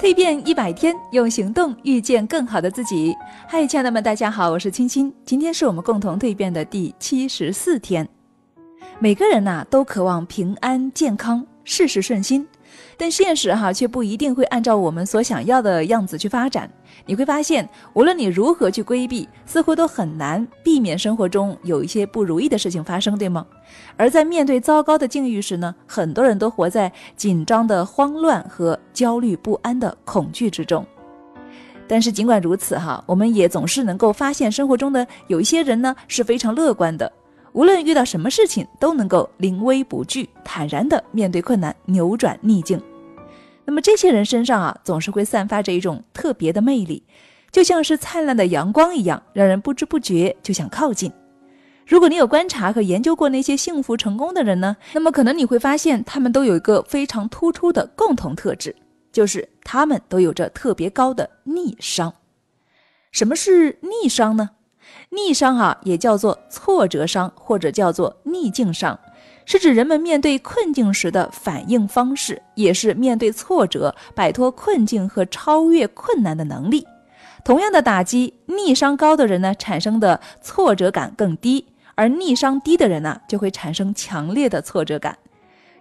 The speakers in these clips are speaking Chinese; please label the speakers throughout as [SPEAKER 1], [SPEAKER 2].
[SPEAKER 1] 蜕变一百天，用行动遇见更好的自己。嗨，亲爱的们，大家好，我是青青。今天是我们共同蜕变的第七十四天。每个人呐，都渴望平安健康，事事顺心。但现实哈却不一定会按照我们所想要的样子去发展。你会发现，无论你如何去规避，似乎都很难避免生活中有一些不如意的事情发生，对吗？而在面对糟糕的境遇时呢，很多人都活在紧张的慌乱和焦虑不安的恐惧之中。但是尽管如此哈，我们也总是能够发现生活中的有一些人呢是非常乐观的。无论遇到什么事情，都能够临危不惧，坦然地面对困难，扭转逆境。那么这些人身上啊，总是会散发着一种特别的魅力，就像是灿烂的阳光一样，让人不知不觉就想靠近。如果你有观察和研究过那些幸福成功的人呢，那么可能你会发现，他们都有一个非常突出的共同特质，就是他们都有着特别高的逆商。什么是逆商呢？逆商啊，也叫做挫折商，或者叫做逆境商，是指人们面对困境时的反应方式，也是面对挫折、摆脱困境和超越困难的能力。同样的打击，逆商高的人呢，产生的挫折感更低；而逆商低的人呢，就会产生强烈的挫折感。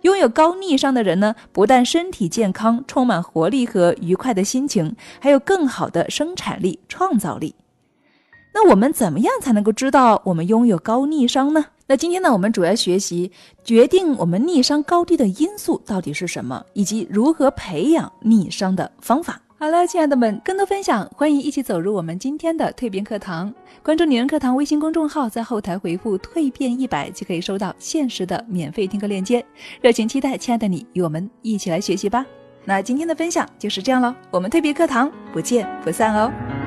[SPEAKER 1] 拥有高逆商的人呢，不但身体健康、充满活力和愉快的心情，还有更好的生产力、创造力。那我们怎么样才能够知道我们拥有高逆商呢？那今天呢，我们主要学习决定我们逆商高低的因素到底是什么，以及如何培养逆商的方法。好了，亲爱的们，更多分享欢迎一起走入我们今天的蜕变课堂。关注女人课堂微信公众号，在后台回复“蜕变一百”就可以收到限时的免费听课链接。热情期待亲爱的你与我们一起来学习吧。那今天的分享就是这样喽，我们蜕变课堂不见不散哦。